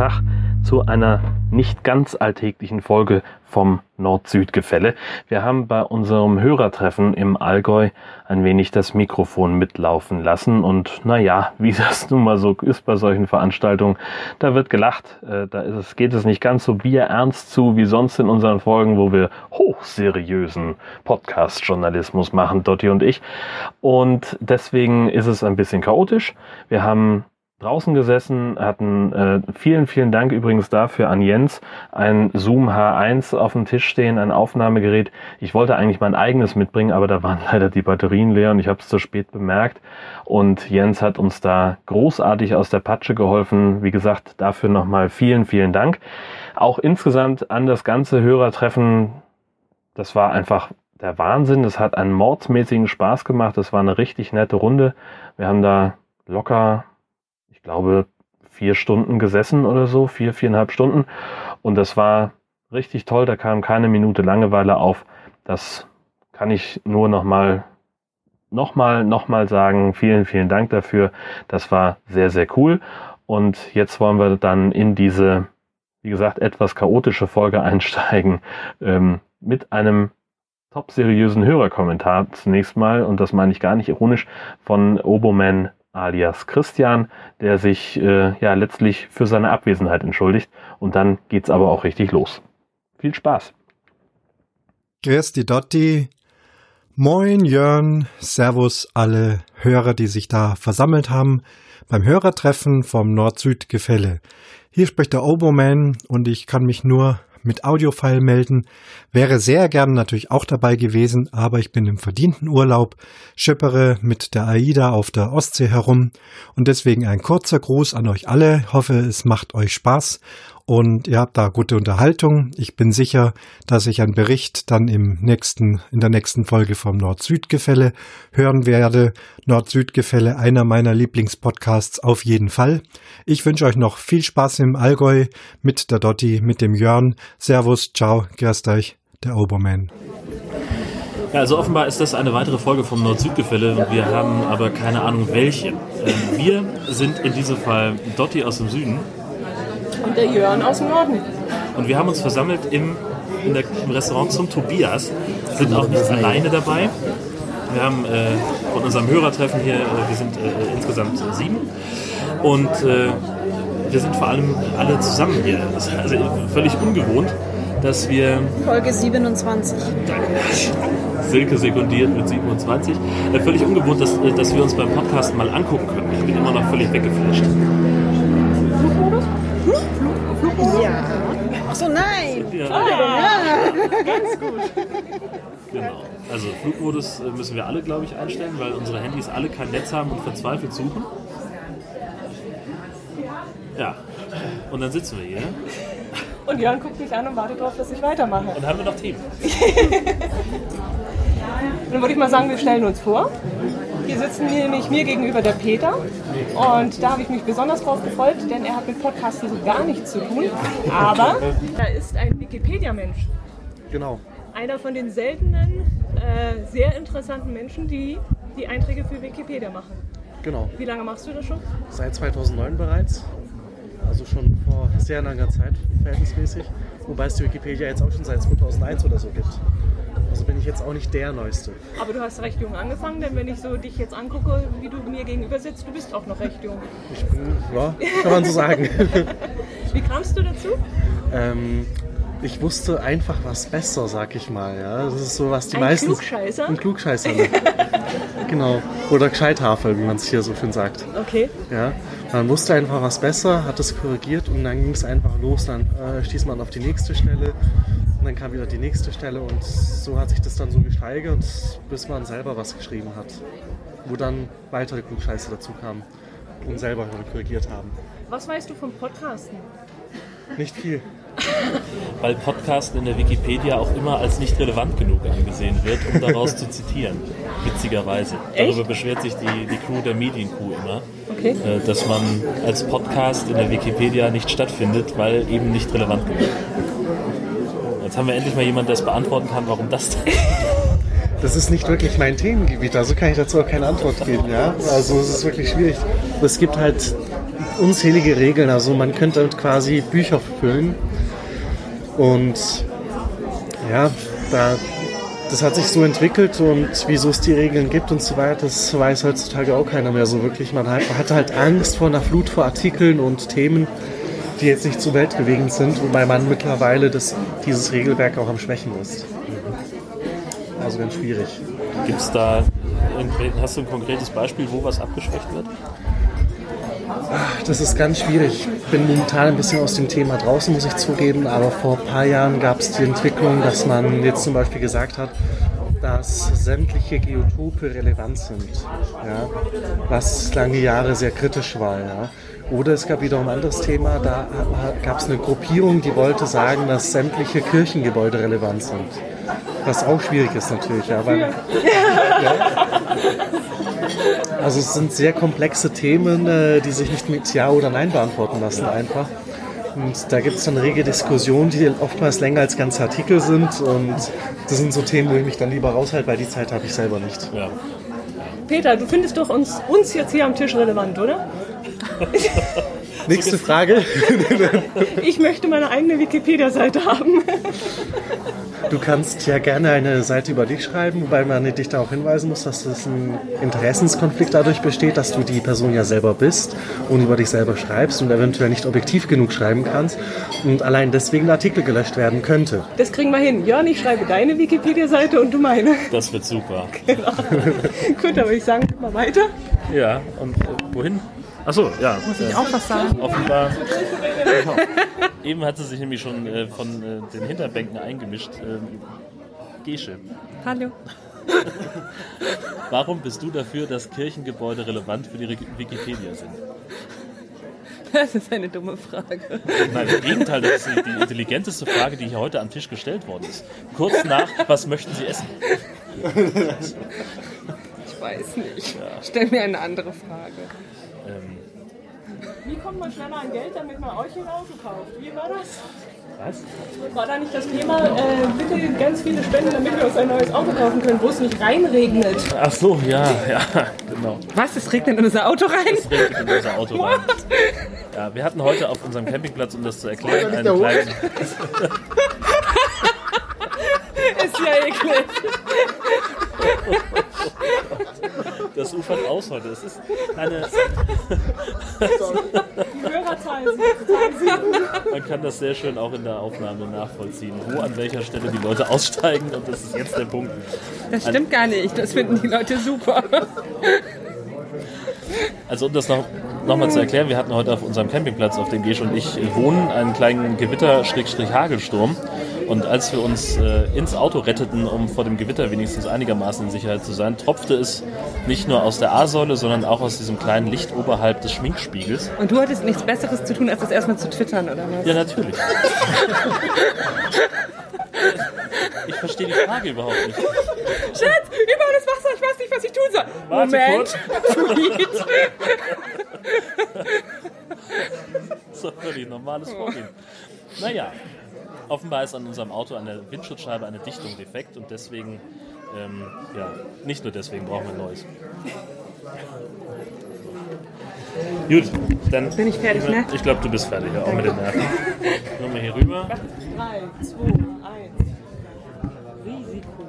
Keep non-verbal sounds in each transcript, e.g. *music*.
Tag zu einer nicht ganz alltäglichen Folge vom Nord-Süd-Gefälle. Wir haben bei unserem Hörertreffen im Allgäu ein wenig das Mikrofon mitlaufen lassen und naja, *laughs* wie das nun mal so ist bei solchen Veranstaltungen, da wird gelacht, äh, da es, geht es nicht ganz so bierernst zu wie sonst in unseren Folgen, wo wir hochseriösen Podcast-Journalismus machen, Dotti und ich. Und deswegen ist es ein bisschen chaotisch. Wir haben draußen gesessen, hatten äh, vielen, vielen Dank übrigens dafür an Jens, ein Zoom H1 auf dem Tisch stehen, ein Aufnahmegerät. Ich wollte eigentlich mein eigenes mitbringen, aber da waren *laughs* leider die Batterien leer und ich habe es zu spät bemerkt. Und Jens hat uns da großartig aus der Patsche geholfen. Wie gesagt, dafür nochmal vielen, vielen Dank. Auch insgesamt an das ganze Hörertreffen, das war einfach der Wahnsinn. Das hat einen mordsmäßigen Spaß gemacht. Das war eine richtig nette Runde. Wir haben da locker ich glaube, vier Stunden gesessen oder so, vier, viereinhalb Stunden. Und das war richtig toll. Da kam keine Minute Langeweile auf. Das kann ich nur nochmal, nochmal, nochmal sagen. Vielen, vielen Dank dafür. Das war sehr, sehr cool. Und jetzt wollen wir dann in diese, wie gesagt, etwas chaotische Folge *laughs* einsteigen ähm, mit einem top seriösen Hörerkommentar zunächst mal. Und das meine ich gar nicht ironisch von Oboman alias Christian, der sich äh, ja letztlich für seine Abwesenheit entschuldigt. Und dann geht's aber auch richtig los. Viel Spaß. Die Dotti. Moin Jörn, Servus alle Hörer, die sich da versammelt haben beim Hörertreffen vom Nord-Süd-Gefälle. Hier spricht der Oboman und ich kann mich nur mit Audiofile melden. Wäre sehr gern natürlich auch dabei gewesen, aber ich bin im verdienten Urlaub, schippere mit der AIDA auf der Ostsee herum und deswegen ein kurzer Gruß an euch alle. Hoffe, es macht euch Spaß und ihr habt da gute Unterhaltung. Ich bin sicher, dass ich einen Bericht dann im nächsten, in der nächsten Folge vom Nord-Süd-Gefälle hören werde. Nord-Süd-Gefälle, einer meiner Lieblingspodcasts auf jeden Fall. Ich wünsche euch noch viel Spaß im Allgäu mit der Dotti, mit dem Jörn. Servus, ciao, grüßt euch, der Oberman. Ja, also offenbar ist das eine weitere Folge vom Nord-Süd-Gefälle. Wir haben aber keine Ahnung welche. Ähm, wir sind in diesem Fall Dotti aus dem Süden und der Jörn aus dem Norden. Und wir haben uns versammelt im, in der, im Restaurant zum Tobias, sind auch nicht alleine dabei. Wir haben äh, von unserem Hörertreffen hier, äh, wir sind äh, insgesamt sieben. Und äh, wir sind vor allem alle zusammen hier. Das ist also völlig ungewohnt, dass wir. Folge 27. Danke. Silke sekundiert mit 27. Äh, völlig ungewohnt, dass, äh, dass wir uns beim Podcast mal angucken können. Ich bin immer noch völlig weggeflasht. Ach so, nein. Ja. Ah, ganz gut. Genau. Also Flugmodus äh, müssen wir alle, glaube ich, einstellen, weil unsere Handys alle kein Netz haben und verzweifelt suchen. Ja. Und dann sitzen wir hier. Und Jörn guckt mich an und wartet darauf, dass ich weitermache. Und haben wir noch Themen. *laughs* dann würde ich mal sagen, wir stellen uns vor. Hier sitzen nämlich mir gegenüber der Peter und da habe ich mich besonders drauf gefreut, denn er hat mit Podcasten so gar nichts zu tun. Aber er ist ein Wikipedia-Mensch. Genau. Einer von den seltenen, äh, sehr interessanten Menschen, die die Einträge für Wikipedia machen. Genau. Wie lange machst du das schon? Seit 2009 bereits. Also schon vor sehr langer Zeit, verhältnismäßig. Wobei es die Wikipedia jetzt auch schon seit 2001 oder so gibt. Also bin ich jetzt auch nicht der Neueste. Aber du hast recht jung angefangen, denn wenn ich so dich jetzt angucke, wie du mir gegenüber sitzt, du bist auch noch recht jung. Ich bin, ja, kann man so sagen. *laughs* wie kamst du dazu? Ähm, ich wusste einfach was besser, sag ich mal. Ja, das ist so was die ein meisten. Klugscheißer? Ein Klugscheißer. Ne? *laughs* genau. Oder Gescheithafel, wie man es hier so schön sagt. Okay. Ja. Man wusste einfach was besser, hat es korrigiert und dann ging es einfach los. Dann äh, stieß man auf die nächste Stelle und dann kam wieder die nächste Stelle und so hat sich das dann so gesteigert, bis man selber was geschrieben hat. Wo dann weitere Klugscheiße dazu kamen und selber korrigiert haben. Was weißt du vom Podcasten? Nicht viel. *laughs* Weil Podcasten in der Wikipedia auch immer als nicht relevant genug angesehen wird, um daraus zu zitieren. Witzigerweise. Echt? Darüber beschwert sich die, die Crew der Medienkuh immer. Okay. Äh, dass man als Podcast in der Wikipedia nicht stattfindet, weil eben nicht relevant genug. Jetzt haben wir endlich mal jemanden, der es beantworten kann, warum das denn *laughs* das ist nicht wirklich mein Themengebiet, also kann ich dazu auch keine Antwort geben, ja. Also es ist wirklich schwierig. Es gibt halt unzählige Regeln. Also man könnte quasi Bücher füllen. Und ja, da, das hat sich so entwickelt und wieso es die Regeln gibt und so weiter, das weiß heutzutage auch keiner mehr so wirklich. Man hat, man hat halt Angst vor einer Flut vor Artikeln und Themen, die jetzt nicht so weltbewegend sind, wobei man mittlerweile das, dieses Regelwerk auch am Schwächen ist. Also ganz schwierig. Gibt es da, hast du ein konkretes Beispiel, wo was abgeschwächt wird? Das ist ganz schwierig. Ich bin momentan ein bisschen aus dem Thema draußen, muss ich zugeben, aber vor ein paar Jahren gab es die Entwicklung, dass man jetzt zum Beispiel gesagt hat, dass sämtliche Geotope relevant sind, ja? was lange Jahre sehr kritisch war. Ja? Oder es gab wiederum ein anderes Thema, da gab es eine Gruppierung, die wollte sagen, dass sämtliche Kirchengebäude relevant sind. Was auch schwierig ist natürlich, ja, weil, ja. Also es sind sehr komplexe Themen, äh, die sich nicht mit Ja oder Nein beantworten lassen einfach. Und da gibt es dann rege Diskussionen, die oftmals länger als ganze Artikel sind. Und das sind so Themen, wo ich mich dann lieber raushalte, weil die Zeit habe ich selber nicht. Ja. Peter, du findest doch uns, uns jetzt hier am Tisch relevant, oder? *laughs* Nächste Frage. *laughs* ich möchte meine eigene Wikipedia-Seite haben. Du kannst ja gerne eine Seite über dich schreiben, wobei man dich darauf hinweisen muss, dass es ein Interessenskonflikt dadurch besteht, dass du die Person ja selber bist und über dich selber schreibst und eventuell nicht objektiv genug schreiben kannst und allein deswegen ein Artikel gelöscht werden könnte. Das kriegen wir hin. Jörn, ich schreibe deine Wikipedia-Seite und du meine. Das wird super. *laughs* Genau. Gut, dann würde ich sagen, mal weiter. Ja, und äh, wohin? Achso, ja. Muss ich auch was sagen? Offenbar. *laughs* Eben hat sie sich nämlich schon äh, von äh, den Hinterbänken eingemischt. Ähm, Gesche. Hallo. *laughs* Warum bist du dafür, dass Kirchengebäude relevant für die Wikipedia sind? Das ist eine dumme Frage. Nein, im Gegenteil, das ist die intelligenteste Frage, die hier heute am Tisch gestellt worden ist. Kurz nach, was möchten Sie essen? Ich weiß nicht. Ja. Stell mir eine andere Frage. Ähm, wie kommt man schneller an Geld, damit man euch ein Auto kauft? Wie war das? Was? War da nicht das Thema, äh, bitte ganz viele Spenden, damit wir uns ein neues Auto kaufen können, wo es nicht reinregnet? Ach so, ja, ja, genau. Was? Es regnet in unser Auto rein? Es regnet in unser Auto rein. Ja, wir hatten heute auf unserem Campingplatz, um das zu erklären, einen kleinen... *laughs* Ist ja eklig. *laughs* Das ufert aus heute. Es ist eine. Man kann das sehr schön auch in der Aufnahme nachvollziehen, wo an welcher Stelle die Leute aussteigen und das ist jetzt der Punkt. Das stimmt gar nicht. Das finden die Leute super. Also um das noch, noch mal zu erklären, wir hatten heute auf unserem Campingplatz, auf dem Gesch und ich wohnen, einen kleinen Gewitter-Hagelsturm. Und als wir uns äh, ins Auto retteten, um vor dem Gewitter wenigstens einigermaßen in Sicherheit zu sein, tropfte es nicht nur aus der A-Säule, sondern auch aus diesem kleinen Licht oberhalb des Schminkspiegels. Und du hattest nichts Besseres zu tun, als das erstmal zu twittern, oder was? Ja, natürlich. *laughs* ich verstehe die Frage überhaupt nicht. Schatz, überall ist Wasser, ich weiß nicht, was ich tun soll. Warte Moment. Tweet. *laughs* so völlig normales Vorgehen. Naja, offenbar ist an unserem Auto an der Windschutzscheibe eine Dichtung defekt und deswegen, ähm, ja, nicht nur deswegen brauchen wir ein neues. Gut, dann bin ich fertig, ne? Ich glaube, du bist fertig, ja, auch mit den Nerven. *laughs* Kommen wir hier rüber. 3, 2, 1. Risiko.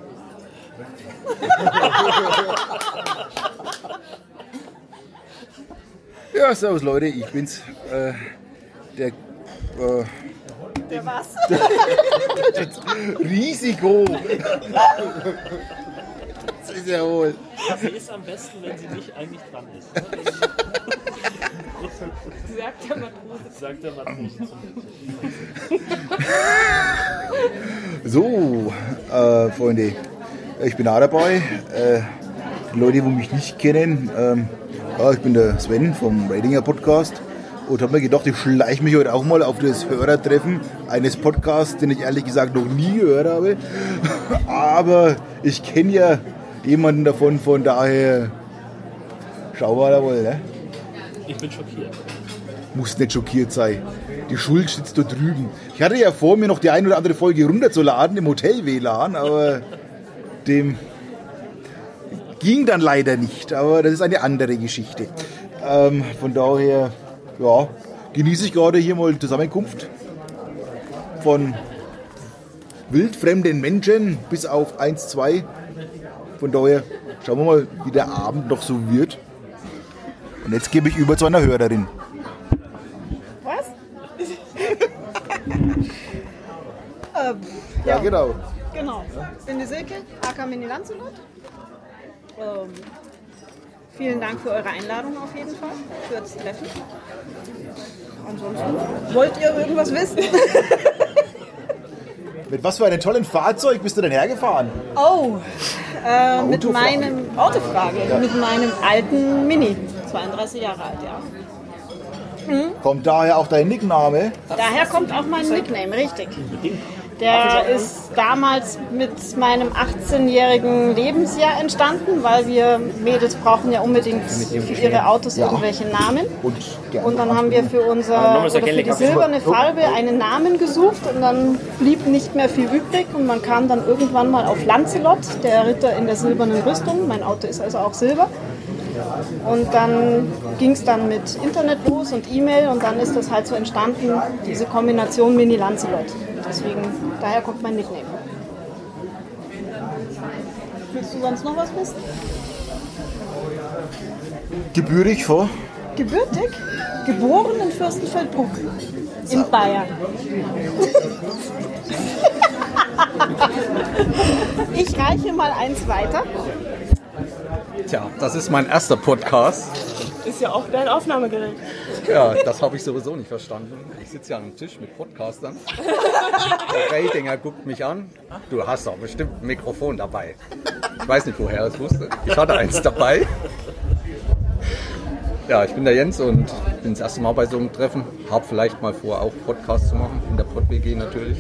ja, servus Leute, ich bin's. Äh, der äh, der was? *laughs* Risiko. *laughs* Das ist ja wohl. Sie ist am besten, wenn sie nicht eigentlich dran ist. *laughs* Sagt der Matrose. Sagt der Matrose. So, äh, Freunde, ich bin auch dabei. Äh, die Leute, die mich nicht kennen, ähm, ja, ich bin der Sven vom Ratinger Podcast und habe mir gedacht, ich schleiche mich heute auch mal auf das Hörertreffen eines Podcasts, den ich ehrlich gesagt noch nie gehört habe. *laughs* Aber ich kenne ja jemanden davon, von daher schauen wir da wohl. Ne? Ich bin schockiert. Muss nicht schockiert sein. Die Schuld sitzt da drüben. Ich hatte ja vor, mir noch die eine oder andere Folge runterzuladen im Hotel-WLAN, aber dem ging dann leider nicht. Aber das ist eine andere Geschichte. Ähm, von daher ja, genieße ich gerade hier mal die Zusammenkunft von wildfremden Menschen bis auf 1, 2. Von daher schauen wir mal, wie der Abend noch so wird. Und jetzt gebe ich über zu einer Hörerin. Was? *laughs* ähm, Ja, genau. Genau. Ich bin die Silke, AK Mini Lanzelot. Ähm, vielen Dank für eure Einladung auf jeden Fall, für das Treffen. Ansonsten, wollt ihr irgendwas wissen? *laughs* Mit was für einem tollen Fahrzeug bist du denn hergefahren? Oh, äh, mit meinem Autofrage, mit meinem alten Mini, 32 Jahre alt, ja. Kommt daher auch dein Nickname? Daher kommt auch mein Nickname, richtig. Der ist damals mit meinem 18-jährigen Lebensjahr entstanden, weil wir Mädels brauchen ja unbedingt für ihre Autos irgendwelche Namen. Und, dann haben wir für unser oder für die silberne Farbe einen Namen gesucht und dann blieb nicht mehr viel übrig und man kam dann irgendwann mal auf Lancelot, der Ritter in der silbernen Rüstung. Mein Auto ist also auch silber. Und dann ging es dann mit Internet los und E-Mail und dann ist das halt so entstanden, diese Kombination Mini Lancelot. Deswegen, daher kommt mein Nickname. Willst du sonst noch was wissen? gebührig vor. Gebürtig, geboren in Fürstenfeldbruck in Bayern. *laughs* Ich reiche mal eins weiter. Tja, das ist mein erster Podcast. Ist ja auch dein Aufnahmegerät. Ja, das habe ich sowieso nicht verstanden. Ich sitze ja an einem Tisch mit Podcastern. Der Ratinger guckt mich an. Du hast doch bestimmt ein Mikrofon dabei. Ich weiß nicht, woher er es wusste. Ich hatte eins dabei. Ja, ich bin der Jens und bin das erste Mal bei so einem Treffen. Hab vielleicht mal vor, auch Podcasts zu machen. In der Pod-WG natürlich.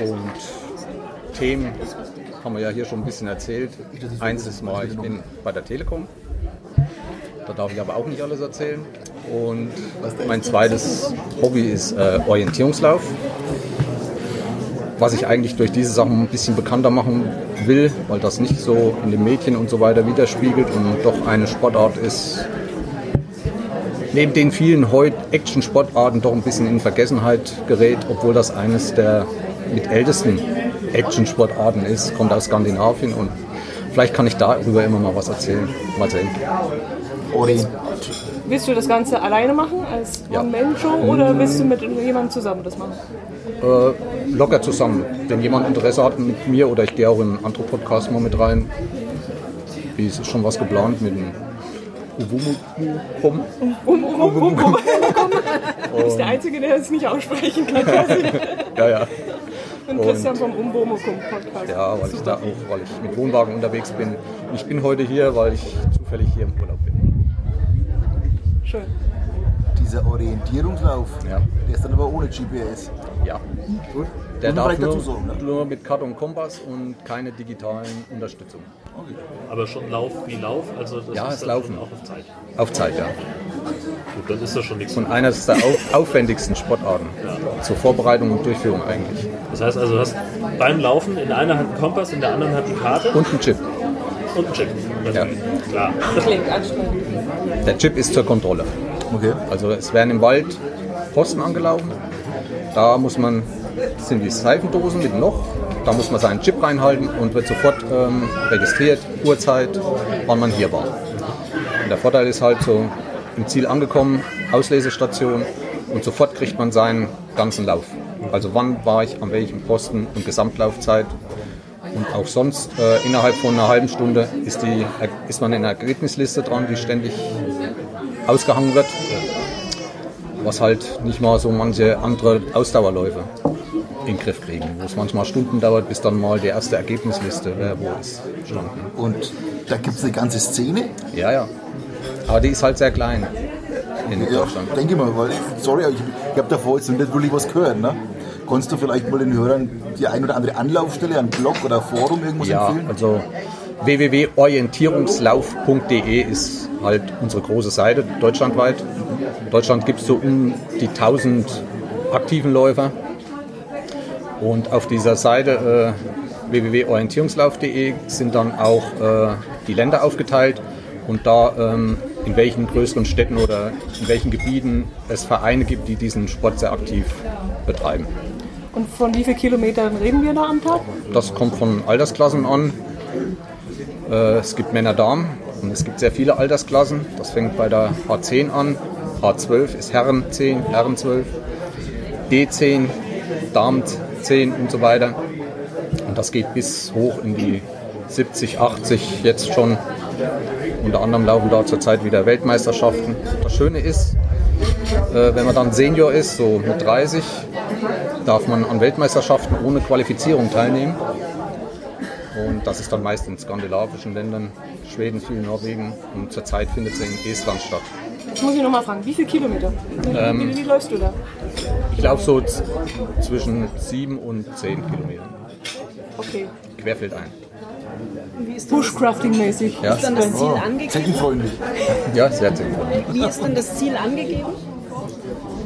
Und Themen haben wir ja hier schon ein bisschen erzählt. Eins ist mal, ich bin bei der Telekom. Da darf ich aber auch nicht alles erzählen. Und mein zweites Hobby ist äh, Orientierungslauf. Was ich eigentlich durch diese Sachen ein bisschen bekannter machen will, weil das nicht so in den Medien und so weiter widerspiegelt und doch eine Sportart ist, neben den vielen heute Action-Sportarten doch ein bisschen in Vergessenheit gerät, obwohl das eines der mit ältesten Action-Sportarten ist, kommt aus Skandinavien und vielleicht kann ich darüber immer mal was erzählen. Mal sehen. Orient. Willst du das Ganze alleine machen, als Ja. One-Man-Show, oder willst du mit jemandem zusammen das machen? Äh, locker zusammen. Wenn jemand Interesse hat mit mir oder ich gehe auch in andere Podcasts mal mit rein. Wie ist schon was geplant mit dem Uwumu-Pum? Um, um, um, um, um. *laughs* Du bist der Einzige, der es nicht aussprechen kann. *laughs* Ja, ja. *laughs* Und Christian vom Umbomukum Podcast. Ja, weil ich da auch, weil ich mit Wohnwagen unterwegs bin. Und ich bin heute hier, weil ich zufällig hier im Urlaub bin. Schön. Dieser Orientierungslauf, Ja. der ist dann aber ohne GPS. Ja. Gut. Der darf nur, dazu sagen, ne? nur mit Karte und Kompass und keine digitalen Unterstützung. Aber schon Lauf wie Lauf, also das Ja, ist es laufen. auch auf Zeit. Auf Zeit, ja. Gut, dann ist das schon nichts. Und eines der auf, aufwendigsten Sportarten. Zur Vorbereitung und Durchführung eigentlich. Das heißt also, du hast beim Laufen in einer Hand einen Kompass, in der anderen Hand eine Karte Und ein Chip. und einen Chip. Natürlich. Klar. Klingt anstrengend. Der Chip ist zur Kontrolle. Okay. Also es werden im Wald Posten angelaufen. Da muss man, das sind die Seifendosen mit Loch. Da muss man seinen Chip reinhalten und wird sofort ähm, registriert, Uhrzeit, wann man hier war. Und der Vorteil ist halt so im Ziel angekommen, Auslesestation und sofort kriegt man seinen ganzen Lauf. Also wann war ich an welchem Posten und Gesamtlaufzeit. Und auch sonst äh, innerhalb von einer halben Stunde ist, die, ist man in einer Ergebnisliste dran, die ständig ausgehangen wird. Was halt nicht mal so manche andere Ausdauerläufe in den Griff kriegen. Wo es manchmal Stunden dauert, bis dann mal die erste Ergebnisliste, wer wo ist, standen. Und da gibt es eine ganze Szene. Ja, ja. Aber die ist halt sehr klein in Ja, Deutschland. denke mal, weil, sorry, ich, ich habe davor jetzt nicht wirklich was gehört. Ne? Kannst du vielleicht mal den Hörern die ein oder andere Anlaufstelle, einen Blog oder Forum irgendwas Ja, empfehlen? also www.orientierungslauf.de ist halt unsere große Seite deutschlandweit. In Deutschland gibt es so um die 1000 aktiven Läufer. Und auf dieser Seite äh, www.orientierungslauf.de sind dann auch äh, die Länder aufgeteilt. Und da ähm, in welchen größeren Städten oder in welchen Gebieten es Vereine gibt, die diesen Sport sehr aktiv betreiben. Und von wie vielen Kilometern reden wir da am Tag? Das kommt von Altersklassen an. Äh, es gibt Männer-Damen und es gibt sehr viele Altersklassen. Das fängt bei der H10 an. H12 ist Herren 10, Herren 12, D10, Damen 10 und so weiter. Und das geht bis hoch in die 70, 80 jetzt schon. Unter anderem laufen da zurzeit wieder Weltmeisterschaften. Das Schöne ist, äh, wenn man dann Senior ist, so mit 30, darf man an Weltmeisterschaften ohne Qualifizierung teilnehmen. Und das ist dann meist in skandinavischen Ländern, Schweden, viel Norwegen und zurzeit findet sie in Estland statt. Jetzt muss ich nochmal fragen, wie viele Kilometer? Wie, Ähm, wie, wie läufst du da? Ich laufe so zwischen 7 und 10 Kilometern. Okay. Denn das, Bushcrafting-mäßig. Ja. ist dann das Ziel angegeben? Zeckenfreundlich. Ja, sehr sinnvoll. Wie ist denn das Ziel angegeben?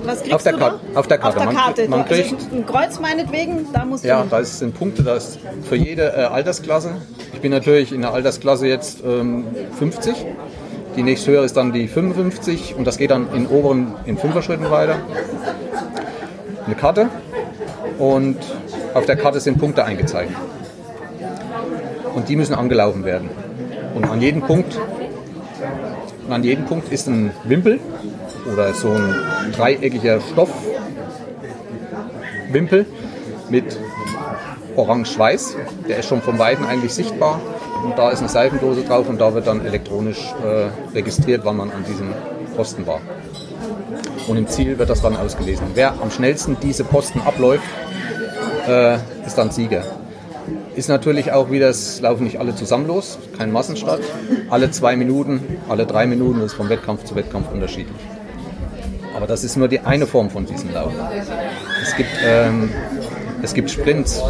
Was kriegst Auf der du Karte- da? auf der Karte. Auf der Man- Karte. man Also kriegt- ein Kreuz meinetwegen, da musst Ja, du. da sind Punkte, da ist für jede äh, Altersklasse. Ich bin natürlich in der Altersklasse jetzt ähm, 50. Die nächsthöhere ist dann die 55 und das geht dann in oberen, in Fünfer-Schritten weiter. Eine Karte und auf der Karte sind Punkte eingezeichnet. Und die müssen angelaufen werden. Und an jedem Punkt, an jedem Punkt ist ein Wimpel oder so ein dreieckiger Stoffwimpel mit orange-weiß. Der ist schon von Weitem eigentlich sichtbar. Und da ist eine Seifendose drauf und da wird dann elektronisch äh, registriert, wann man an diesem Posten war. Und im Ziel wird das dann ausgelesen. Wer am schnellsten diese Posten abläuft, äh, ist dann Sieger. Ist natürlich auch wieder, es laufen nicht alle zusammen los, kein Massenstart. Alle zwei Minuten, alle drei Minuten, ist vom Wettkampf zu Wettkampf unterschiedlich. Aber das ist nur die eine Form von diesem Lauf. Es gibt, ähm, es gibt Sprints.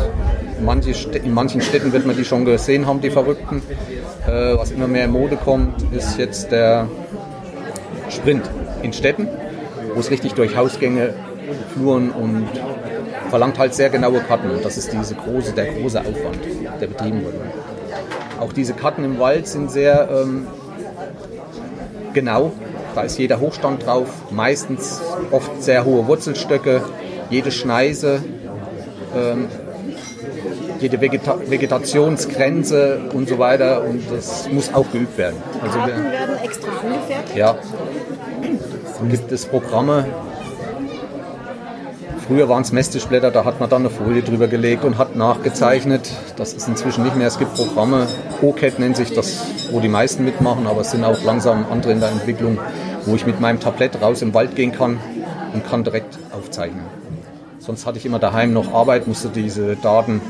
Manche, in manchen Städten wird man die schon gesehen haben, die Verrückten. Äh, was immer mehr in Mode kommt, ist jetzt der Sprint in Städten, wo es richtig durch Hausgänge, Fluren und verlangt halt sehr genaue Karten. Und das ist diese große, der große Aufwand, der betrieben wird. Auch diese Karten im Wald sind sehr ähm, genau. Da ist jeder Hochstand drauf, meistens oft sehr hohe Wurzelstöcke, jede Schneise, ähm, jede Vegeta Vegetationsgrenze und so weiter. Und das muss auch geübt werden. Also Karten werden extra angefertigt. ja, gibt es Programme. Früher waren es Mestischblätter, da hat man dann eine Folie drüber gelegt und hat nachgezeichnet. Das ist inzwischen nicht mehr. Es gibt Programme, OCAD nennt sich das, wo die meisten mitmachen, aber es sind auch langsam andere in der Entwicklung, wo ich mit meinem Tablett raus im Wald gehen kann und kann direkt aufzeichnen. Sonst hatte ich immer daheim noch Arbeit, musste diese Daten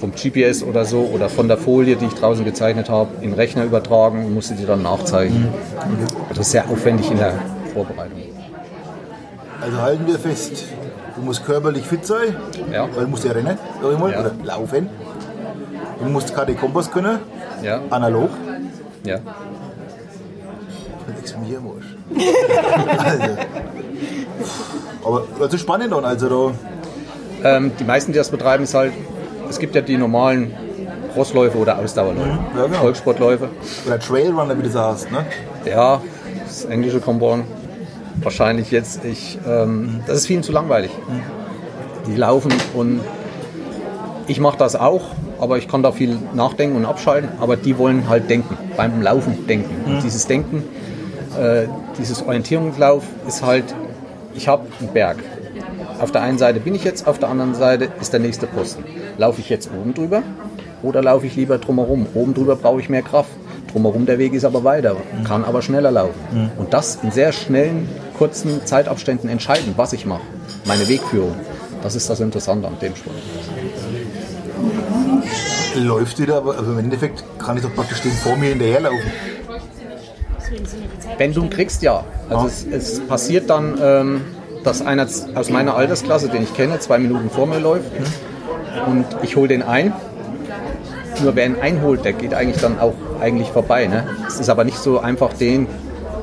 vom GPS oder so oder von der Folie, die ich draußen gezeichnet habe, in den Rechner übertragen und musste die dann nachzeichnen. Das ist sehr aufwendig in der Vorbereitung. Also halten wir fest, du musst körperlich fit sein, Ja. weil du musst ja rennen, sag ich mal, Ja. oder laufen. Du musst KD Kompass können, Ja, analog. ja. Nix mir Marsch. also. Aber das ist spannend dann, also da. Ähm, die meisten, die das betreiben, ist halt, es gibt ja die normalen Crossläufe oder Ausdauerläufe, Ja, genau. Volkssportläufe. Oder Trailrunner, wie du sagst, ne? Ja, das englische Compound. Wahrscheinlich jetzt, ich, ähm, das ist vielen zu langweilig. Die laufen und ich mache das auch, aber ich kann da viel nachdenken und abschalten, aber die wollen halt denken, beim Laufen denken. Und dieses Denken, äh, dieses Orientierungslauf ist halt, ich habe einen Berg. Auf der einen Seite bin ich jetzt, auf der anderen Seite ist der nächste Posten. Laufe ich jetzt oben drüber oder laufe ich lieber drumherum? Oben drüber brauche ich mehr Kraft. Drumherum der Weg ist aber weiter, kann aber schneller laufen. Und das in sehr schnellen, kurzen Zeitabständen entscheiden, was ich mache. Meine Wegführung. Das ist das Interessante an dem Sport. Läuft wieder, aber also im Endeffekt kann ich doch praktisch den vor mir hinterherlaufen. Wenn du ihn kriegst, ja. Also es, es passiert dann, ähm, dass einer aus meiner Altersklasse, den ich kenne, zwei Minuten vor mir läuft und ich hole den ein. Nur wer ihn einholt, der geht eigentlich dann auch eigentlich vorbei. Ne? Es ist aber nicht so einfach, den,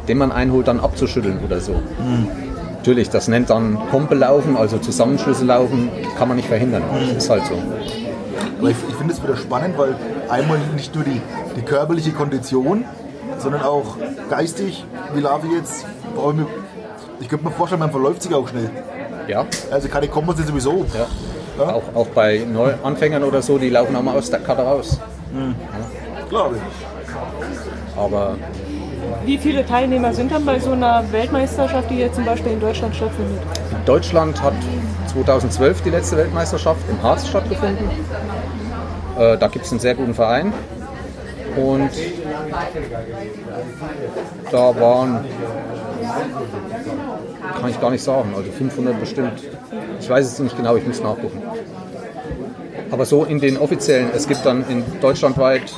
den man einholt, dann abzuschütteln oder so. Natürlich, das nennt dann Kompelaufen, also Zusammenschlüsse laufen, kann man nicht verhindern. Ist halt so. Aber ich, ich finde es wieder spannend, weil einmal nicht nur die, die körperliche Kondition sondern auch geistig. Wie laufe ich jetzt? Ich könnte mir vorstellen, man verläuft sich auch schnell. Ja. Also keine Kombos sind sowieso. Ja. Ja. Auch, auch bei Neuanfängern oder so, die laufen auch mal aus der Karte raus. Mhm. Ja. Glaube ich. Aber wie viele Teilnehmer sind dann bei so einer Weltmeisterschaft, die jetzt zum Beispiel in Deutschland stattfindet? Deutschland hat 2012 die letzte Weltmeisterschaft im Harz stattgefunden. Äh, da gibt es einen sehr guten Verein. Und da waren, kann ich gar nicht sagen, also 500 bestimmt. Ich weiß es nicht genau, ich muss nachgucken. Aber so in den offiziellen, es gibt dann in deutschlandweit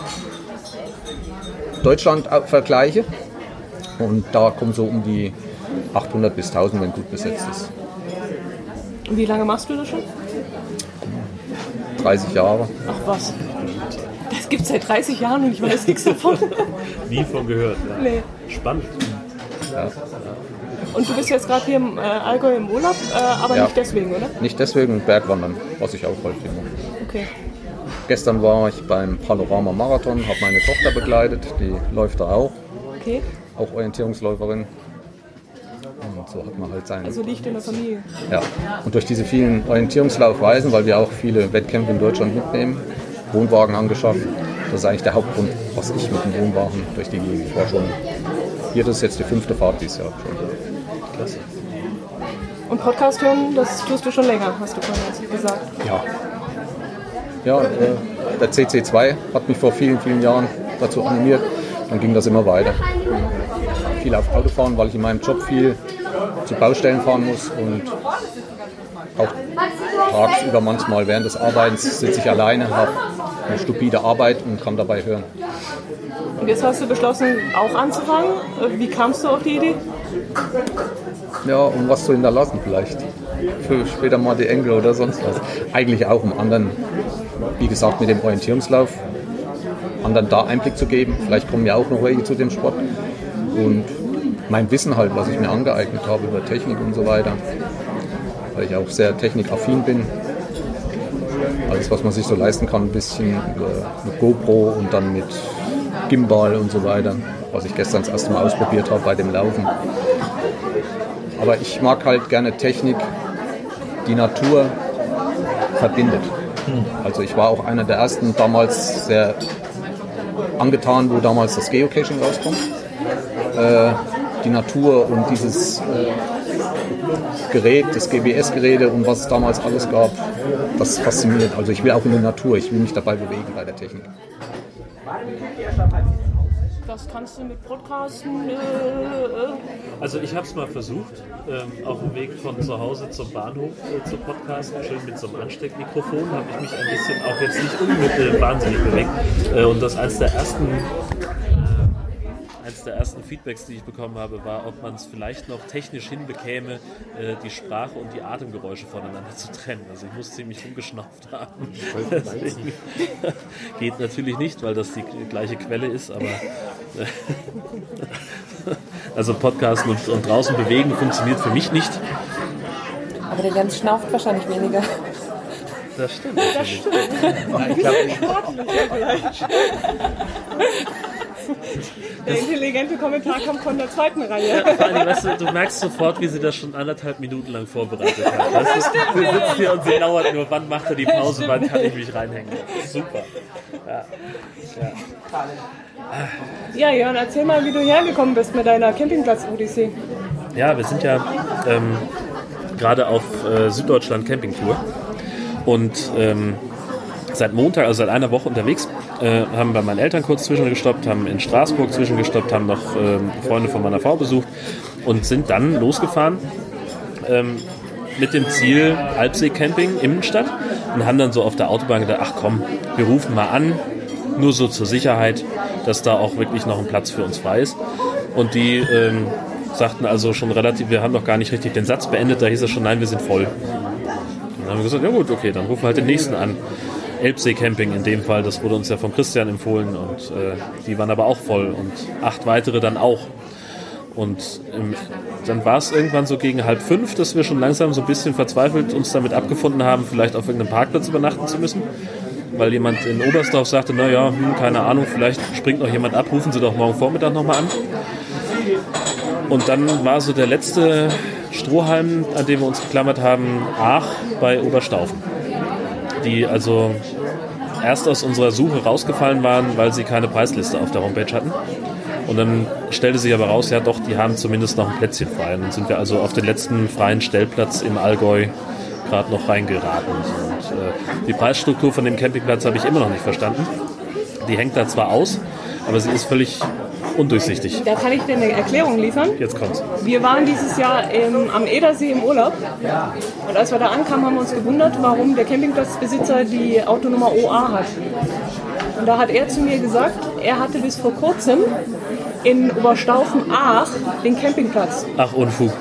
Deutschland-Vergleiche und da kommen so um die 800 bis 1000, wenn gut besetzt ist. Und wie lange machst du das schon? 30 Jahre. Ach was. Das gibt es seit 30 Jahren und ich weiß nichts davon. *laughs* Nie von gehört. Ja. Nee. Spannend. Ja. Und du bist jetzt gerade hier im äh, Allgäu im Urlaub, äh, aber ja. nicht deswegen, oder? Nicht deswegen, Bergwandern, was ich auch häufig mache. Okay. Gestern war ich beim Panorama Marathon, habe meine Tochter begleitet, die läuft da auch. Okay. Auch Orientierungsläuferin. Und so hat man halt sein. Also liegt in der Familie. Ja. Und durch diese vielen Orientierungslaufreisen, weil wir auch viele Wettkämpfe in Deutschland mitnehmen, Wohnwagen angeschafft. Das ist eigentlich der Hauptgrund, was ich mit dem Wohnwagen durch die Gegend. Ich war schon hier, das ist jetzt die fünfte Fahrt dieses Jahr schon. Klasse. Und Podcast hören, das tust du schon länger, hast du vorhin gesagt. Ja. Ja, äh, der CC2 hat mich vor vielen, vielen Jahren dazu animiert. Dann ging das immer weiter. Viel auf Auto fahren, weil ich in meinem Job viel zu Baustellen fahren muss und auch tagsüber manchmal während des Arbeitens sitze ich alleine, habe eine stupide Arbeit und kann dabei hören. Und jetzt hast du beschlossen, auch anzufangen. Wie kamst du auf die Idee? Ja, um was zu hinterlassen vielleicht. Für später mal die Enkel oder sonst was. Eigentlich auch um anderen, wie gesagt, mit dem Orientierungslauf, anderen da Einblick zu geben. Vielleicht kommen ja auch noch welche zu dem Sport. Und mein Wissen halt, was ich mir angeeignet habe über Technik und so weiter. Weil ich auch sehr technikaffin bin. Alles, was man sich so leisten kann, ein bisschen mit GoPro und dann mit Gimbal und so weiter, was ich gestern das erste Mal ausprobiert habe bei dem Laufen. Aber ich mag halt gerne Technik, die Natur verbindet. Also ich war auch einer der ersten damals sehr angetan, wo damals das Geocaching rauskommt. Äh, die Natur und dieses äh, Gerät, das GBS-Geräte und was es damals alles gab, das fasziniert. Also ich will auch in der Natur, ich will mich dabei bewegen bei der Technik. Das kannst du mit Podcasten. Äh, äh. Also ich habe es mal versucht, ähm, auf dem Weg von zu Hause zum Bahnhof äh, zu podcasten, schön mit so einem Ansteckmikrofon, habe ich mich ein bisschen auch jetzt nicht unmittelbar wahnsinnig bewegt. Und das eines der ersten eines der ersten Feedbacks, die ich bekommen habe, war, ob man es vielleicht noch technisch hinbekäme, äh, die Sprache und die Atemgeräusche voneinander zu trennen. Also ich muss ziemlich rumgeschnauft haben. *laughs* geht natürlich nicht, weil das die gleiche Quelle ist, aber äh, *laughs* also Podcasten und, und draußen bewegen funktioniert für mich nicht. Aber der Jens schnauft wahrscheinlich weniger. Das stimmt. Das stimmt. ich glaube, *laughs* Der intelligente Kommentar kommt von der zweiten Reihe. Ja, allem, weißt du, du merkst sofort, wie sie das schon anderthalb Minuten lang vorbereitet hat. *laughs* Weißt du, wir sitzen hier und sie lauert nur, wann macht er die Pause, wann kann ich mich reinhängen. Super. Ja. Ja. ja, Jörn, erzähl mal, wie du hergekommen bist mit deiner Campingplatz-Odyssee. Ja, wir sind ja ähm, gerade auf äh, Süddeutschland Campingtour und ähm, seit Montag, also seit einer Woche unterwegs, äh, haben bei meinen Eltern kurz zwischengestoppt, haben in Straßburg zwischengestoppt, haben noch äh, Freunde von meiner Frau besucht und sind dann losgefahren ähm, mit dem Ziel Alpsee-Camping Innenstadt und haben dann so auf der Autobahn gedacht, ach komm, wir rufen mal an, nur so zur Sicherheit, dass da auch wirklich noch ein Platz für uns frei ist. Und die ähm, sagten also schon relativ, wir haben noch gar nicht richtig den Satz beendet, da hieß es schon, nein, wir sind voll. dann haben wir gesagt, ja gut, okay, dann rufen wir halt den nächsten an. Elbsee Camping in dem Fall, das wurde uns ja von Christian empfohlen und äh, die waren aber auch voll und acht weitere dann auch. Und ähm, dann war es irgendwann so gegen halb fünf, dass wir schon langsam so ein bisschen verzweifelt uns damit abgefunden haben, vielleicht auf irgendeinem Parkplatz übernachten zu müssen. weil jemand in Oberstdorf sagte, naja, hm, keine Ahnung, vielleicht springt noch jemand ab, rufen Sie doch morgen Vormittag nochmal an. Und dann war so der letzte Strohhalm, an dem wir uns geklammert haben, Aach bei Oberstaufen. Die also erst aus unserer Suche rausgefallen waren, weil sie keine Preisliste auf der Homepage hatten. Und dann stellte sich aber raus, ja doch, die haben zumindest noch ein Plätzchen frei. Und dann sind wir also auf den letzten freien Stellplatz im Allgäu gerade noch reingeraten. Und, äh, die Preisstruktur von dem Campingplatz habe ich immer noch nicht verstanden. Die hängt da zwar aus, aber sie ist völlig undurchsichtig. Da kann ich dir eine Erklärung liefern. Jetzt kommt's. Wir waren dieses Jahr im, am Edersee im Urlaub. Und als wir da ankamen, haben wir uns gewundert, warum der Campingplatzbesitzer die Autonummer OA hat. Und da hat er zu mir gesagt, er hatte bis vor kurzem in Oberstaufen-Aach den Campingplatz. Ach, Unfug.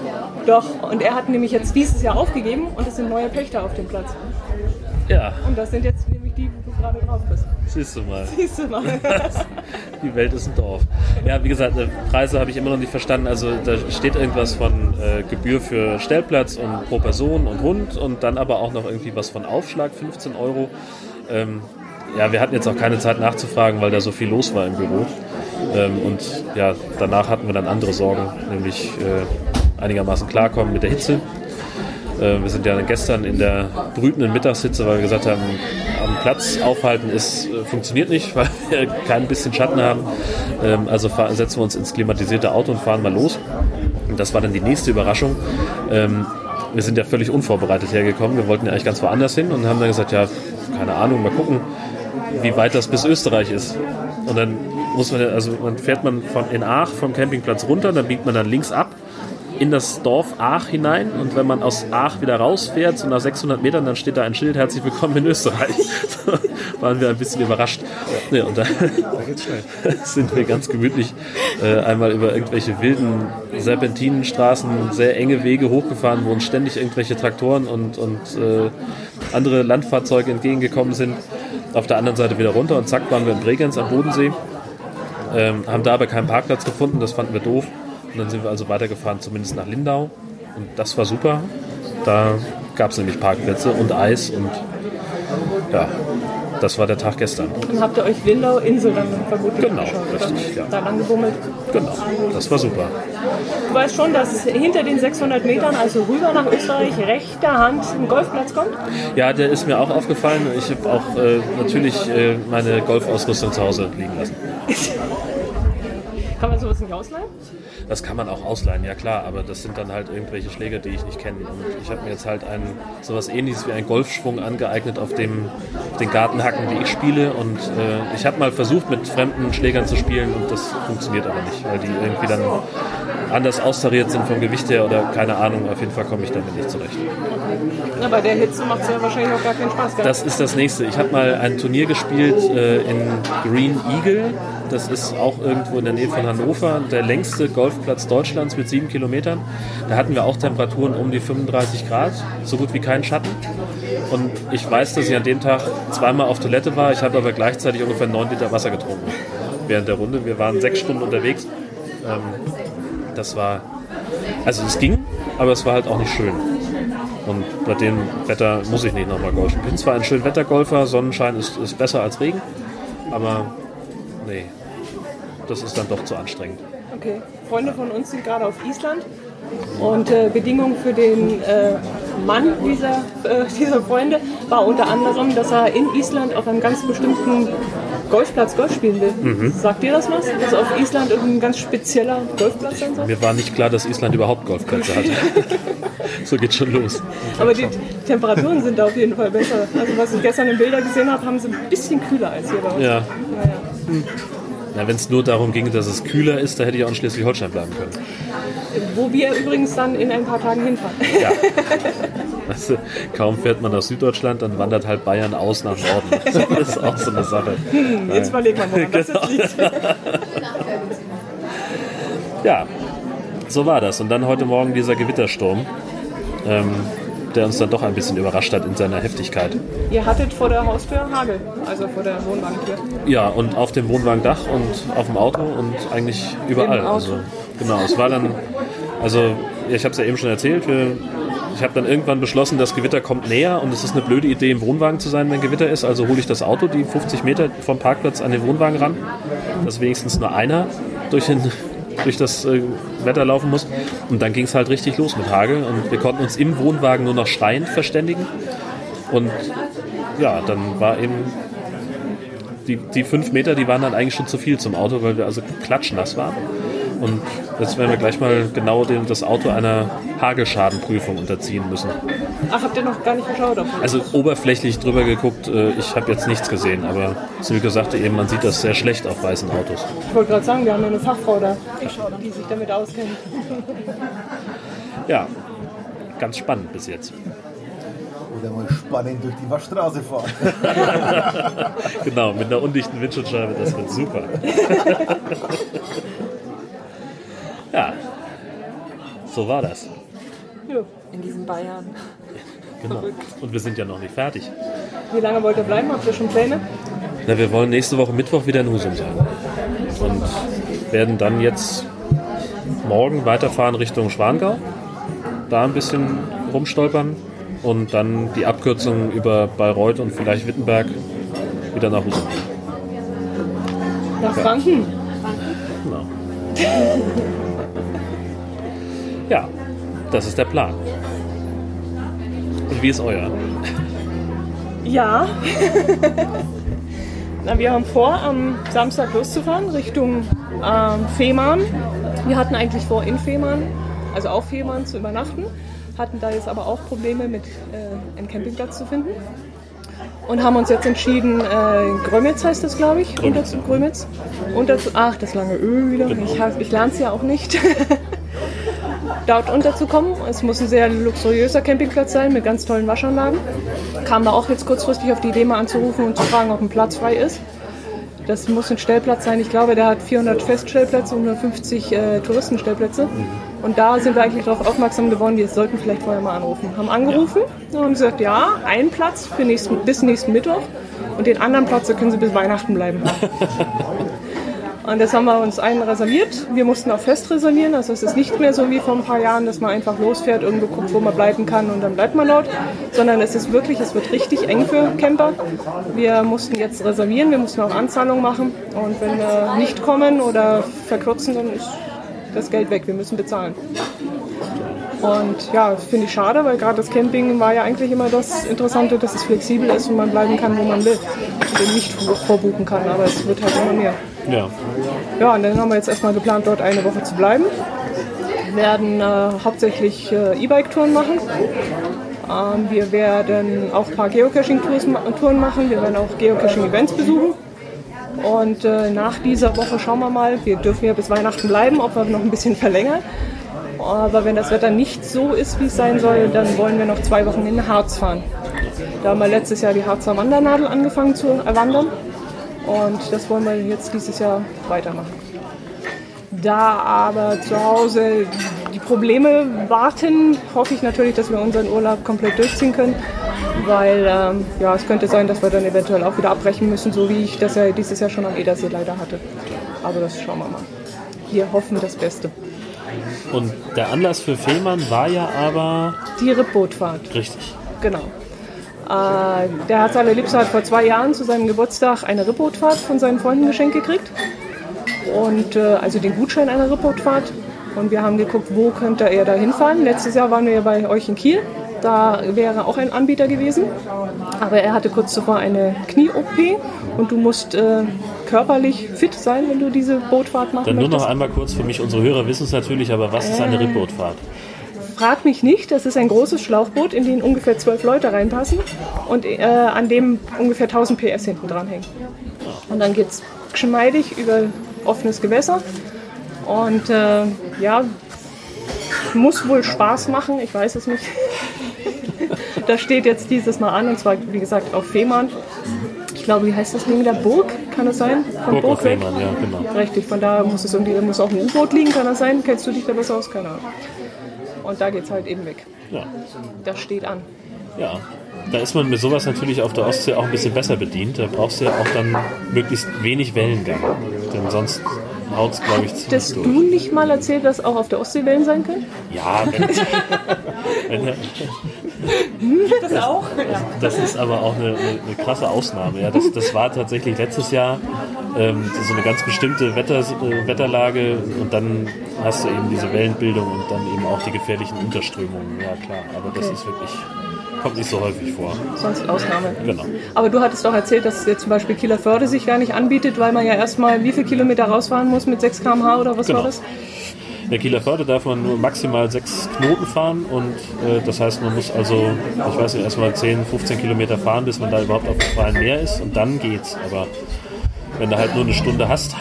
Doch, und er hat nämlich jetzt dieses Jahr aufgegeben und es sind neue Pächter auf dem Platz. Ja, Und das sind jetzt nämlich die, wo du gerade drauf bist. Siehst du mal. Siehst du mal. *laughs* Die Welt ist ein Dorf. Ja, wie gesagt, äh, Preise habe ich immer noch nicht verstanden. Also da steht irgendwas von äh, Gebühr für Stellplatz und pro Person und Hund und dann aber auch noch irgendwie was von Aufschlag, 15 Euro. Ähm, ja, wir hatten jetzt auch keine Zeit nachzufragen, weil da so viel los war im Büro. Ähm, und ja, danach hatten wir dann andere Sorgen, nämlich äh, einigermaßen klarkommen mit der Hitze. Äh, wir sind ja gestern in der brütenden Mittagshitze, weil wir gesagt haben, am Platz aufhalten ist, äh, funktioniert nicht, *laughs* weil wir kein bisschen Schatten haben. Ähm, also setzen wir uns ins klimatisierte Auto und fahren mal los. Und das war dann die nächste Überraschung. Ähm, wir sind ja völlig unvorbereitet hergekommen. Wir wollten ja eigentlich ganz woanders hin und haben dann gesagt, ja, keine Ahnung, mal gucken, wie weit das bis Österreich ist. Und dann muss man, also man fährt man von in Aach vom Campingplatz runter, dann biegt man dann links ab in das Dorf Aach hinein und wenn man aus Aach wieder rausfährt, so nach 600 Metern, dann steht da ein Schild, herzlich willkommen in Österreich. *laughs* Waren wir ein bisschen überrascht. Ja, und dann *laughs* sind wir ganz gemütlich äh, einmal über irgendwelche wilden Serpentinenstraßen, sehr enge Wege hochgefahren, wo uns ständig irgendwelche Traktoren und, und äh, andere Landfahrzeuge entgegengekommen sind. Auf der anderen Seite wieder runter und zack waren wir in Bregenz am Bodensee. Ähm, haben da aber keinen Parkplatz gefunden, das fanden wir doof. Und dann sind wir also weitergefahren, zumindest nach Lindau. Und das war super. Da gab es nämlich Parkplätze und Eis und ja, das war der Tag gestern. Und habt ihr euch Lindau Insel dann vermutlich Genau, richtig, ja. Da lang gebummelt. Genau, das war super. Du weißt schon, dass hinter den 600 Metern, also rüber nach Österreich, rechter Hand ein Golfplatz kommt? Ja, der ist mir auch aufgefallen. Ich habe auch äh, natürlich äh, meine Golfausrüstung zu Hause liegen lassen. *laughs* Kann man sowas nicht ausleihen? Das kann man auch ausleihen, ja klar, aber das sind dann halt irgendwelche Schläger, die ich nicht kenne. Und ich habe mir jetzt halt einen, sowas ähnliches wie einen Golfschwung angeeignet auf, dem, auf den Gartenhacken, die ich spiele. Und äh, ich habe mal versucht, mit fremden Schlägern zu spielen und das funktioniert aber nicht, weil die irgendwie dann anders austariert sind vom Gewicht her oder keine Ahnung. Auf jeden Fall komme ich damit nicht zurecht. Na, bei der Hitze macht es ja wahrscheinlich auch gar keinen Spaß. Gell? Das ist das nächste. Ich habe mal ein Turnier gespielt äh, in Green Eagle. Das ist auch irgendwo in der Nähe von Hannover. Der längste Golfplatz Deutschlands mit sieben Kilometern. Da hatten wir auch Temperaturen um die 35 Grad, so gut wie keinen Schatten. Und ich weiß, dass ich an dem Tag zweimal auf Toilette war. Ich habe aber gleichzeitig ungefähr neun Liter Wasser getrunken während der Runde. Wir waren sechs Stunden unterwegs. Ähm, das war, also es ging, aber es war halt auch nicht schön. Und bei dem Wetter muss ich nicht nochmal golfen. Ich bin zwar ein schön Wettergolfer, Sonnenschein ist, ist besser als Regen, aber nee, das ist dann doch zu anstrengend. Okay. Freunde von uns sind gerade auf Island und äh, Bedingung für den äh, Mann dieser, *laughs* äh, dieser Freunde war unter anderem, dass er in Island auf einem ganz bestimmten Golfplatz Golf spielen will. Sagt dir das was? Dass auf Island irgendein ganz spezieller Golfplatz sein soll? Mir war nicht klar, dass Island überhaupt Golfplätze hatte. *laughs* so geht schon los. Aber die Temperaturen sind da auf jeden Fall besser. Also was ich gestern in Bilder gesehen habe, haben sie ein bisschen kühler als hier bei uns. Ja, Naja. Na, wenn es nur darum ging, dass es kühler ist, da hätte ich auch in Schleswig-Holstein bleiben können. Wo wir übrigens dann in ein paar Tagen hinfahren. Ja. Weißt du, kaum fährt man nach Süddeutschland, dann wandert halt Bayern aus nach Norden. Das ist auch so eine Sache. Jetzt überlegen wir mal, was das liegt. Ja, so war das. Und dann heute Morgen dieser Gewittersturm, ähm, der uns dann doch ein bisschen überrascht hat in seiner Heftigkeit. Ihr hattet vor der Haustür Hagel, also vor der Wohnwagentür. Ja, und auf dem Wohnwagendach und auf dem Auto und eigentlich überall. Also, genau, es war dann, also ich habe es ja eben schon erzählt, wir ich habe dann irgendwann beschlossen, das Gewitter kommt näher und es ist eine blöde Idee, im Wohnwagen zu sein, wenn Gewitter ist. Also hole ich das Auto die 50 Meter vom Parkplatz an den Wohnwagen ran, dass wenigstens nur einer durch, den, durch das äh, Wetter laufen muss. Und dann ging es halt richtig los mit Hagel und wir konnten uns im Wohnwagen nur noch schreiend verständigen. Und ja, dann war eben die, die fünf Meter, die waren dann eigentlich schon zu viel zum Auto, weil wir also klatschnass waren. Und jetzt werden wir gleich mal genau den, das Auto einer Hagelschadenprüfung unterziehen müssen. Ach, habt ihr noch gar nicht geschaut? Also oberflächlich drüber geguckt, äh, ich habe jetzt nichts gesehen, aber Silke sagte eben, man sieht das sehr schlecht auf weißen Autos. Ich wollte gerade sagen, wir haben ja eine Fachfrau da, die sich damit auskennt. Ja, ganz spannend bis jetzt. Oder mal spannend durch die Waschstraße fahren. *laughs* Genau, mit einer undichten Windschutzscheibe, das wird super. *laughs* Ja, so war das. Ja. In diesem Bayern. Genau. Und wir sind ja noch nicht fertig. Wie lange wollt ihr bleiben? Habt ihr schon Pläne? Na, wir wollen nächste Woche Mittwoch wieder in Husum sein. Und werden dann jetzt morgen weiterfahren Richtung Schwangau. Da ein bisschen rumstolpern. Und dann die Abkürzung über Bayreuth und vielleicht Wittenberg wieder nach Husum. Nach Franken? Genau. Ja, das ist der Plan. Wie ist euer? Ja. *laughs* Na, wir haben vor, am Samstag loszufahren Richtung ähm, Fehmarn. Wir hatten eigentlich vor, in Fehmarn, also auf Fehmarn zu übernachten, hatten da jetzt aber auch Probleme mit äh, einem Campingplatz zu finden. Und haben uns jetzt entschieden, äh, Grömitz heißt das, glaube ich. Grömitz, Unter, Grömitz. Unter, ach, das lange Ö wieder. Ich, hab- ich lerne es ja auch nicht. *laughs* dort unterzukommen. Es muss ein sehr luxuriöser Campingplatz sein mit ganz tollen Waschanlagen. Kam da auch jetzt kurzfristig auf die Idee mal anzurufen und zu fragen, ob ein Platz frei ist. Das muss ein Stellplatz sein. Ich glaube, der hat 400 Feststellplätze und 150 äh, Touristenstellplätze. Und da sind wir eigentlich darauf aufmerksam geworden, wir sollten vielleicht vorher mal anrufen. Haben angerufen und haben gesagt, ja, ein Platz für nächsten, bis nächsten Mittwoch und den anderen Platz, da können Sie bis Weihnachten bleiben. *laughs* Und das haben wir uns einen reserviert. Wir mussten auch fest reservieren. Also es ist nicht mehr so wie vor ein paar Jahren, dass man einfach losfährt, irgendwo guckt, wo man bleiben kann und dann bleibt man dort. Sondern es ist wirklich, es wird richtig eng für Camper. Wir mussten jetzt reservieren, wir mussten auch Anzahlungen machen. Und wenn wir nicht kommen oder verkürzen, dann ist das Geld weg. Wir müssen bezahlen. Und ja, das finde ich schade, weil gerade das Camping war ja eigentlich immer das Interessante, dass es flexibel ist und man bleiben kann, wo man will. Und eben nicht vor- vorbuchen kann, aber es wird halt immer mehr. Ja. Ja, und dann haben wir jetzt erstmal geplant, dort eine Woche zu bleiben. werden äh, hauptsächlich äh, E-Bike-Touren machen. Ähm, wir werden auch ein paar Geocaching-Touren machen. Wir werden auch Geocaching-Events besuchen. Und äh, nach dieser Woche schauen wir mal, wir dürfen ja bis Weihnachten bleiben, ob wir noch ein bisschen verlängern. Aber wenn das Wetter nicht so ist, wie es sein soll, dann wollen wir noch zwei Wochen in den Harz fahren. Da haben wir letztes Jahr die Harzer Wandernadel angefangen zu erwandern. Und das wollen wir jetzt dieses Jahr weitermachen. Da aber zu Hause die Probleme warten, hoffe ich natürlich, dass wir unseren Urlaub komplett durchziehen können. Weil ähm, ja, es könnte sein, dass wir dann eventuell auch wieder abbrechen müssen, so wie ich das ja dieses Jahr schon am Edersee leider hatte. Aber das schauen wir mal. Wir hoffen das Beste. Und der Anlass für Fehmarn war ja aber Die Rippbootfahrt. richtig. Genau. Äh, der Herz allerliebster hat vor zwei Jahren zu seinem Geburtstag eine Rippbootfahrt von seinen Freunden geschenkt gekriegt. Und äh, also den Gutschein einer Rippbootfahrt. Und wir haben geguckt, wo könnte er da hinfahren. Letztes Jahr waren wir ja bei euch in Kiel. Da wäre auch ein Anbieter gewesen. Aber er hatte kurz zuvor eine Knie-OP. Und du musst äh, körperlich fit sein, wenn du diese Bootfahrt machen Dann nur möchtest. noch einmal kurz für mich, unsere Hörer wissen es natürlich, aber was ist eine Rippbootfahrt? Frag mich nicht, das ist ein großes Schlauchboot, in den ungefähr zwölf Leute reinpassen und äh, an dem ungefähr 1000 PS hinten dran hängen. Und dann geht es geschmeidig über offenes Gewässer und äh, ja, muss wohl Spaß machen, ich weiß es nicht. Das steht jetzt dieses Mal an und zwar, wie gesagt, auf Fehmarn. Ich glaube, wie heißt das Ding da? Burg, kann es sein? Von Burg auf weg? Fehmarn, ja, genau. Richtig, von da muss es irgendwie, da muss auch ein U-Boot liegen, kann das sein? Kennst du dich da besser aus? Keine Ahnung. Und da geht es halt eben weg. Ja. Das steht an. ja. Da ist man mit sowas natürlich auf der Ostsee auch ein bisschen besser bedient. Da brauchst du ja auch dann möglichst wenig Wellengang. Denn sonst haut es, glaube ich, ziemlich Hattest du nicht mal erzählt, dass auch auf der Ostsee Wellen sein können? Ja, *laughs* wenn, das auch? Das ist aber auch eine, eine, eine krasse Ausnahme. Ja, das, das war tatsächlich letztes Jahr ähm, so eine ganz bestimmte Wetter, äh, Wetterlage und dann hast du eben diese Wellenbildung und dann eben auch die gefährlichen Unterströmungen. Ja klar, aber okay. das ist wirklich kommt nicht so häufig vor. Sonst Ausnahme. Genau. Aber du hattest doch erzählt, dass jetzt zum Beispiel Kieler Förde sich gar nicht anbietet, weil man ja erstmal wie viele Kilometer rausfahren muss mit 6 km/h oder was genau. war das? Der Kieler Förde darf man nur maximal sechs Knoten fahren und äh, das heißt, man muss also, ich weiß nicht, erstmal 10, 15 Kilometer fahren, bis man da überhaupt auf dem freien Meer ist und dann geht's. Aber wenn du halt nur eine Stunde hast,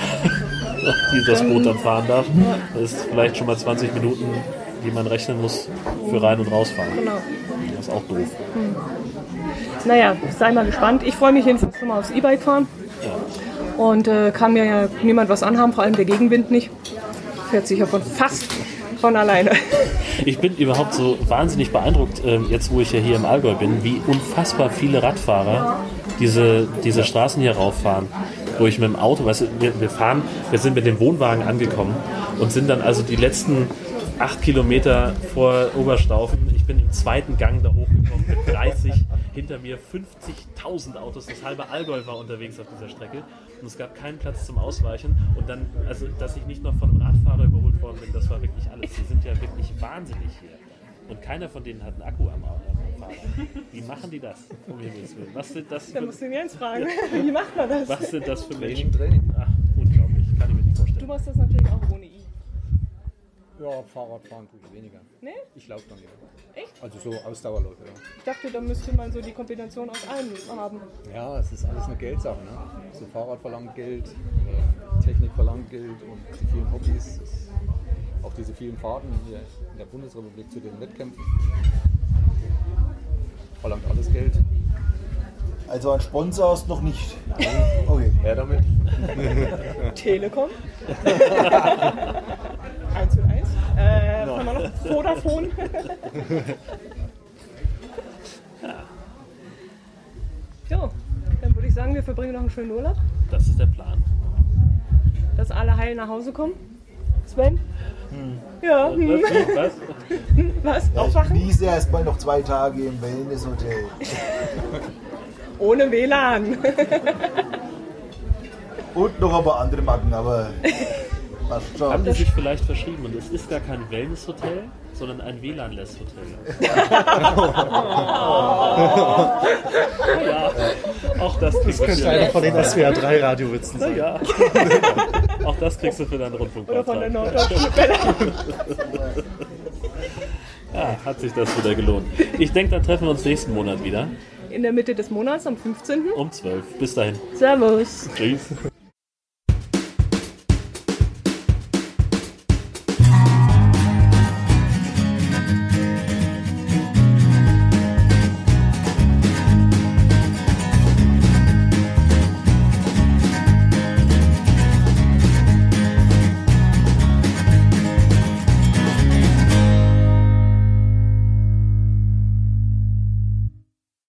*laughs* die das Boot dann fahren darf, das ist vielleicht schon mal 20 Minuten, die man rechnen muss für rein und rausfahren. Genau. Das ist auch doof. Hm. Naja, sei mal gespannt. Ich freue mich jedenfalls schon mal aufs E-Bike fahren. Ja. Und äh, kann mir ja niemand was anhaben, vor allem der Gegenwind nicht fährt sich ja von fast von alleine. Ich bin überhaupt so wahnsinnig beeindruckt, ähm, jetzt wo ich ja hier im Allgäu bin, wie unfassbar viele Radfahrer diese, diese Straßen hier rauffahren. Wo ich mit dem Auto, weißt du, wir fahren, wir sind mit dem Wohnwagen angekommen und sind dann also die letzten acht Kilometer vor Oberstaufen. Ich bin im zweiten Gang da hochgekommen mit 30 hinter mir 50.000 Autos, das halbe Allgäu war unterwegs auf dieser Strecke und es gab keinen Platz zum Ausweichen und dann, also dass ich nicht noch von einem Radfahrer überholt worden bin, das war wirklich alles. Die sind ja wirklich wahnsinnig hier. Und keiner von denen hat einen Akku am, am Fahrrad. Wie machen die das? Um Was sind das für... Da musst du den Jens fragen. *laughs* Wie macht man das? Was sind das für Menschen? Ach, unglaublich. Kann ich mir nicht vorstellen. Du machst das natürlich auch ohne I. Ja, Fahrradfahren tue ich weniger. Nee? Ich laufe dann lieber. Echt? Also so Ausdauerläufe, ja. Ich dachte, da müsste man so die Kombination aus allem haben. Ja, es ist alles eine Geldsache. Ne? So Fahrrad verlangt Geld, äh, Technik verlangt Geld und die vielen Hobbys, auch diese vielen Fahrten hier in der Bundesrepublik zu den Wettkämpfen, verlangt alles Geld. Also ein Sponsor ist noch nicht. Okay. Her damit. Telekom. 1 zu 1. Äh, no. haben wir noch Vodafone? *laughs* ja. So, dann würde ich sagen, wir verbringen noch einen schönen Urlaub. Das ist der Plan. Dass alle heil nach Hause kommen. Sven? Hm. Ja. Hm. Was? *laughs* Was? Ja, Aufwachen? Ich genieße erstmal noch zwei Tage im Wellnesshotel. *laughs* Ohne WLAN. Und noch ein paar andere Macken, aber Passt schon. Haben die sich vielleicht verschrieben und es ist gar kein Wellness-Hotel, sondern ein WLAN-Less-Hotel. *laughs* ja, auch das kriegst das könnte einer von den SWR 3 Radiowitzen sein. Ja. auch das kriegst du für deinen Rundfunk. Oder von der Norddeutschen *laughs* Ja, hat sich das wieder gelohnt. Ich denke, dann treffen wir uns nächsten Monat wieder. In der Mitte des Monats, am 15. Um 12. Bis dahin. Servus. Tschüss.